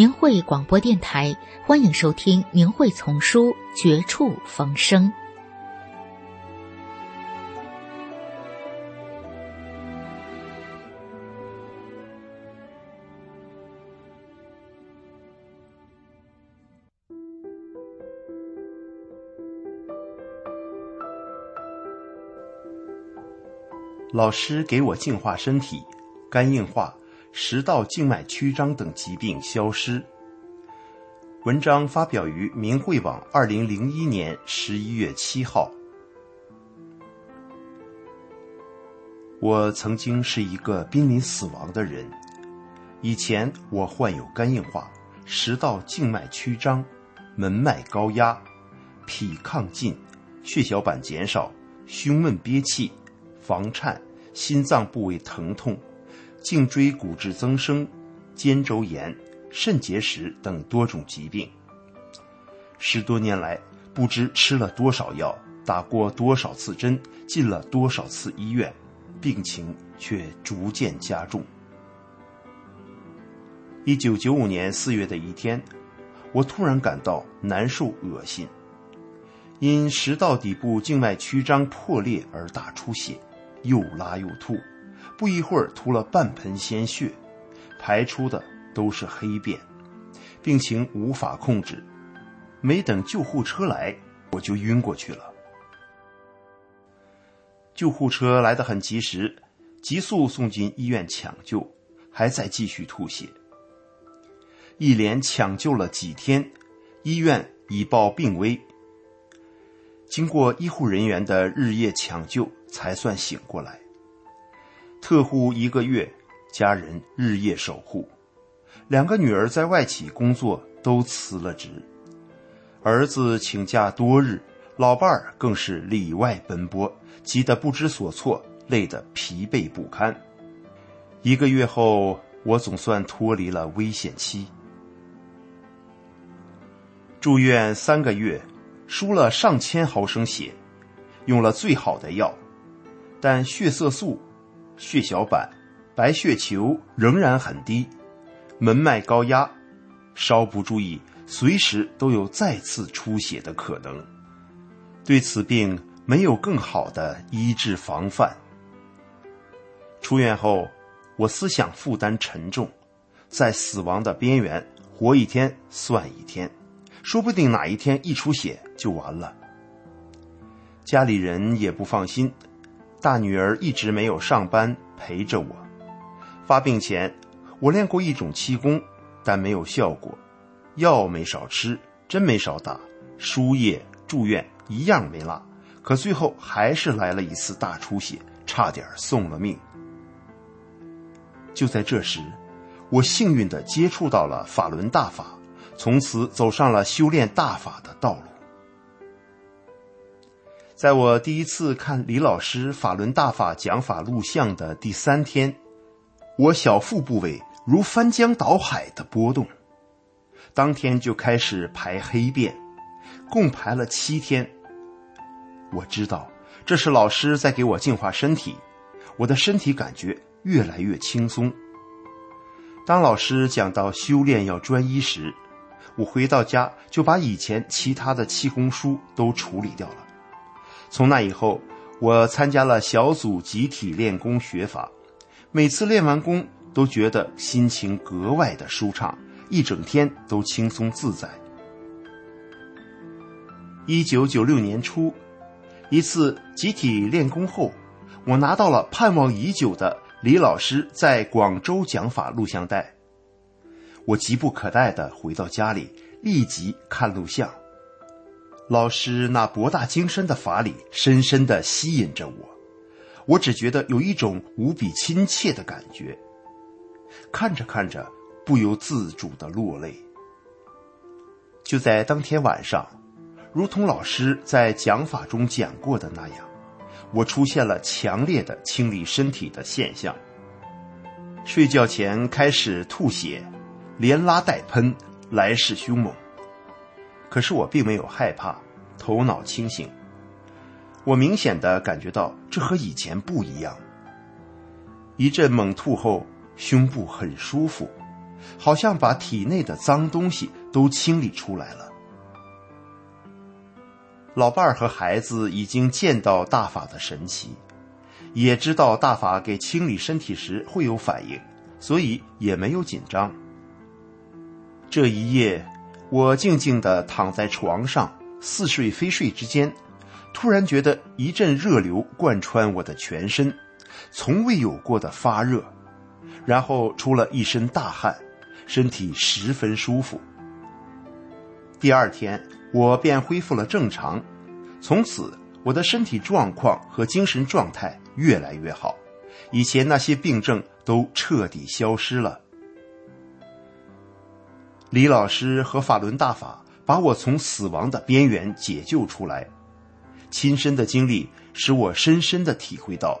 明慧广播电台，欢迎收听《明慧丛书·绝处逢生》。老师给我净化身体，肝硬化。食道静脉曲张等疾病消失。文章发表于明慧网，二零零一年十一月七号。我曾经是一个濒临死亡的人。以前我患有肝硬化、食道静脉曲张、门脉高压、脾亢进、血小板减少、胸闷憋气、房颤、心脏部位疼痛。颈椎骨质增生、肩周炎、肾结石等多种疾病。十多年来，不知吃了多少药，打过多少次针，进了多少次医院，病情却逐渐加重。一九九五年四月的一天，我突然感到难受、恶心，因食道底部静脉曲张破裂而大出血，又拉又吐。不一会儿，吐了半盆鲜血，排出的都是黑便，病情无法控制。没等救护车来，我就晕过去了。救护车来得很及时，急速送进医院抢救，还在继续吐血。一连抢救了几天，医院已报病危。经过医护人员的日夜抢救，才算醒过来。特护一个月，家人日夜守护，两个女儿在外企工作都辞了职，儿子请假多日，老伴儿更是里外奔波，急得不知所措，累得疲惫不堪。一个月后，我总算脱离了危险期。住院三个月，输了上千毫升血，用了最好的药，但血色素。血小板、白血球仍然很低，门脉高压，稍不注意，随时都有再次出血的可能。对此病没有更好的医治防范。出院后，我思想负担沉重，在死亡的边缘，活一天算一天，说不定哪一天一出血就完了。家里人也不放心。大女儿一直没有上班陪着我。发病前，我练过一种气功，但没有效果。药没少吃，针没少打，输液住院一样没落。可最后还是来了一次大出血，差点送了命。就在这时，我幸运的接触到了法轮大法，从此走上了修炼大法的道路。在我第一次看李老师法轮大法讲法录像的第三天，我小腹部位如翻江倒海的波动，当天就开始排黑便，共排了七天。我知道这是老师在给我净化身体，我的身体感觉越来越轻松。当老师讲到修炼要专一时，我回到家就把以前其他的气功书都处理掉了。从那以后，我参加了小组集体练功学法，每次练完功都觉得心情格外的舒畅，一整天都轻松自在。一九九六年初，一次集体练功后，我拿到了盼望已久的李老师在广州讲法录像带，我急不可待地回到家里，立即看录像。老师那博大精深的法理深深地吸引着我，我只觉得有一种无比亲切的感觉。看着看着，不由自主的落泪。就在当天晚上，如同老师在讲法中讲过的那样，我出现了强烈的清理身体的现象。睡觉前开始吐血，连拉带喷，来势凶猛。可是我并没有害怕，头脑清醒。我明显的感觉到这和以前不一样。一阵猛吐后，胸部很舒服，好像把体内的脏东西都清理出来了。老伴儿和孩子已经见到大法的神奇。也知道大法给清理身体时会有反应，所以也没有紧张。这一夜，我静静地躺在床上，似睡非睡之间，突然觉得一阵热流贯穿我的全身，从未有过的发热，然后出了一身大汗，身体十分舒服。第二天，我便恢复了正常，从此我的身体状况和精神状态。越来越好，以前那些病症都彻底消失了。李老师和法轮大法把我从死亡的边缘解救出来，亲身的经历使我深深的体会到，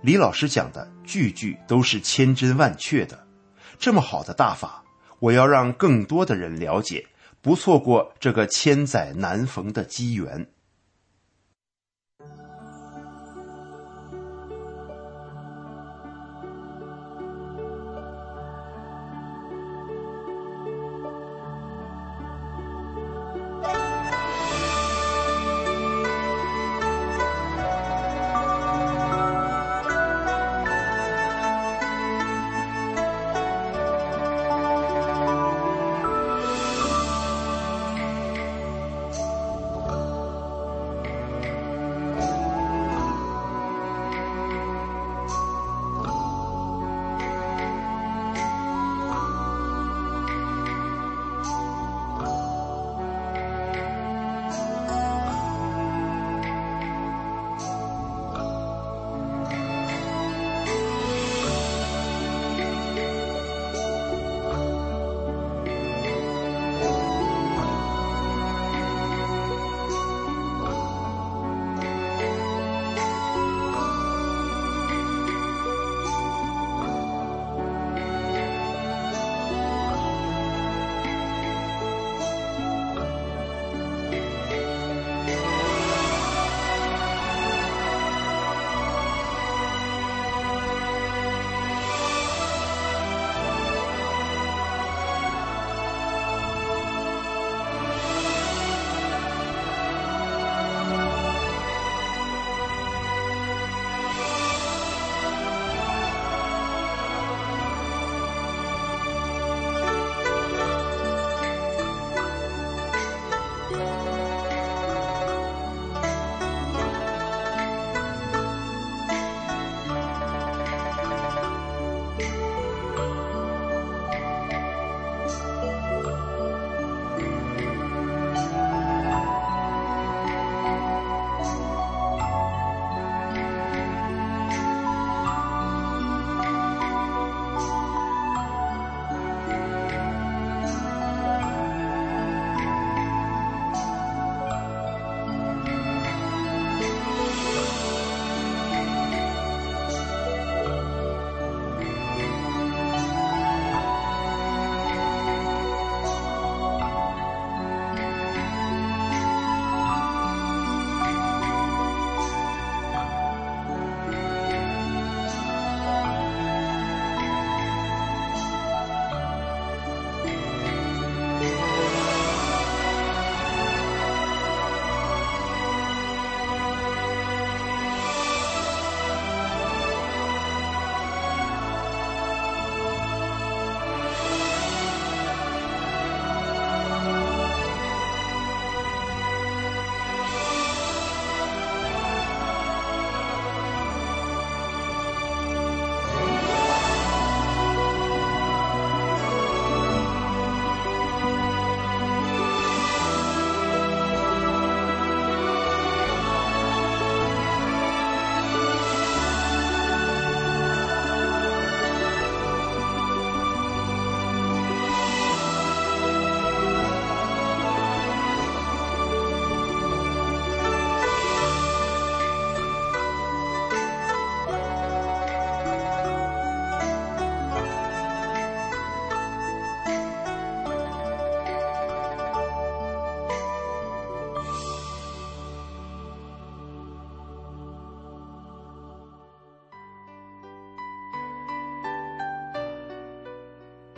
李老师讲的句句都是千真万确的。这么好的大法，我要让更多的人了解，不错过这个千载难逢的机缘。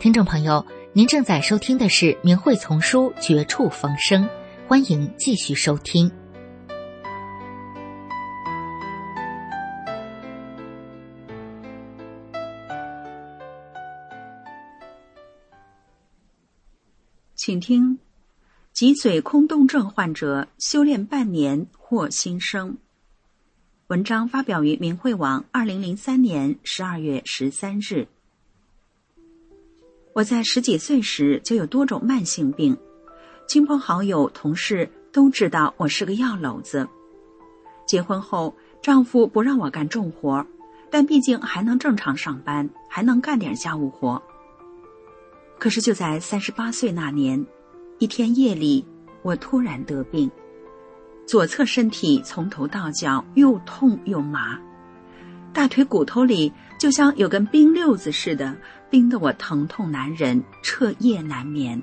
听众朋友，您正在收听的是《明慧丛书》《绝处逢生》，欢迎继续收听。请听：脊髓空洞症患者修炼半年获新生。文章发表于明慧网，二零零三年十二月十三日。我在十几岁时就有多种慢性病，亲朋好友、同事都知道我是个药篓子。结婚后，丈夫不让我干重活，但毕竟还能正常上班，还能干点家务活。可是就在三十八岁那年，一天夜里，我突然得病。左侧身体从头到脚又痛又麻，大腿骨头里就像有根冰溜子似的，冰得我疼痛难忍，彻夜难眠。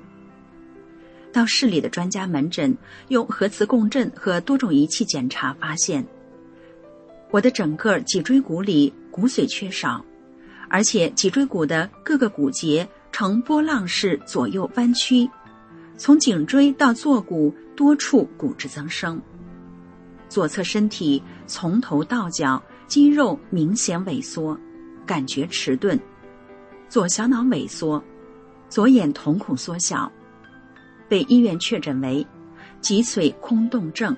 到市里的专家门诊用核磁共振和多种仪器检查，发现我的整个脊椎骨里骨髓缺少，而且脊椎骨的各个骨节呈波浪式左右弯曲，从颈椎到坐骨多处骨质增生。左侧身体从头到脚肌肉明显萎缩，感觉迟钝；左小脑萎缩，左眼瞳孔缩小，被医院确诊为脊髓空洞症，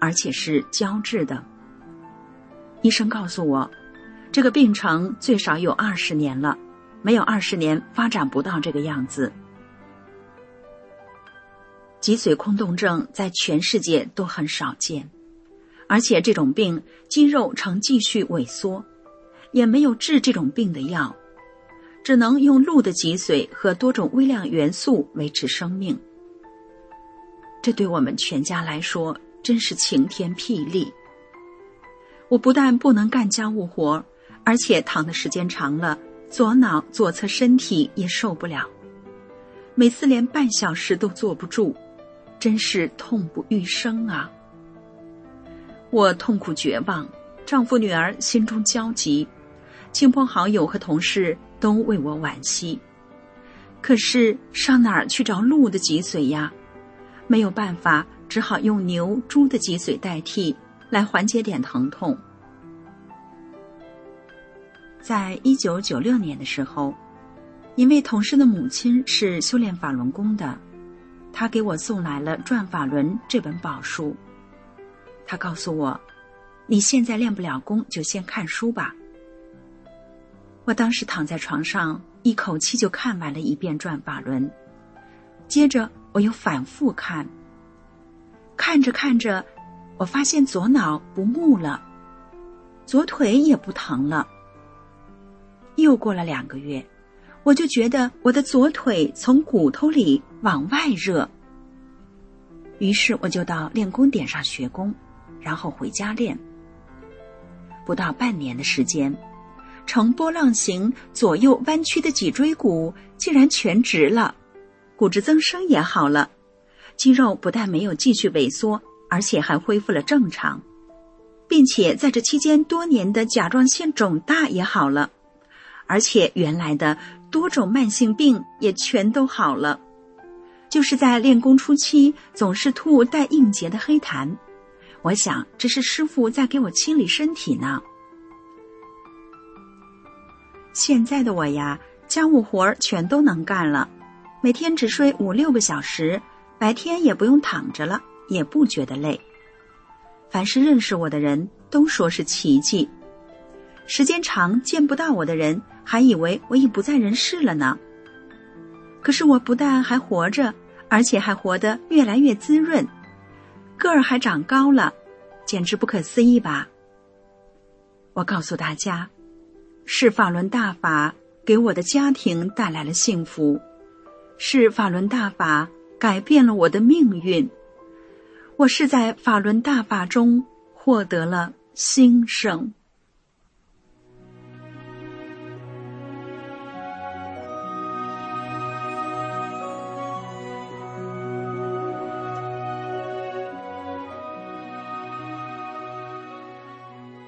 而且是胶质的。医生告诉我，这个病程最少有二十年了，没有二十年发展不到这个样子。脊髓空洞症在全世界都很少见。而且这种病肌肉呈继续萎缩，也没有治这种病的药，只能用鹿的脊髓和多种微量元素维持生命。这对我们全家来说真是晴天霹雳。我不但不能干家务活，而且躺的时间长了，左脑左侧身体也受不了，每次连半小时都坐不住，真是痛不欲生啊！我痛苦绝望，丈夫女儿心中焦急，亲朋好友和同事都为我惋惜。可是上哪儿去找鹿的脊髓呀？没有办法，只好用牛、猪的脊髓代替，来缓解点疼痛。在一九九六年的时候，一位同事的母亲是修炼法轮功的，他给我送来了《转法轮》这本宝书。他告诉我：“你现在练不了功，就先看书吧。”我当时躺在床上，一口气就看完了一遍《转法轮》，接着我又反复看。看着看着，我发现左脑不木了，左腿也不疼了。又过了两个月，我就觉得我的左腿从骨头里往外热，于是我就到练功点上学功。然后回家练，不到半年的时间，呈波浪形左右弯曲的脊椎骨竟然全直了，骨质增生也好了，肌肉不但没有继续萎缩，而且还恢复了正常，并且在这期间多年的甲状腺肿大也好了，而且原来的多种慢性病也全都好了，就是在练功初期总是吐带硬结的黑痰。我想，这是师傅在给我清理身体呢。现在的我呀，家务活儿全都能干了，每天只睡五六个小时，白天也不用躺着了，也不觉得累。凡是认识我的人都说是奇迹，时间长见不到我的人还以为我已不在人世了呢。可是我不但还活着，而且还活得越来越滋润。个儿还长高了，简直不可思议吧！我告诉大家，是法轮大法给我的家庭带来了幸福，是法轮大法改变了我的命运，我是在法轮大法中获得了新生。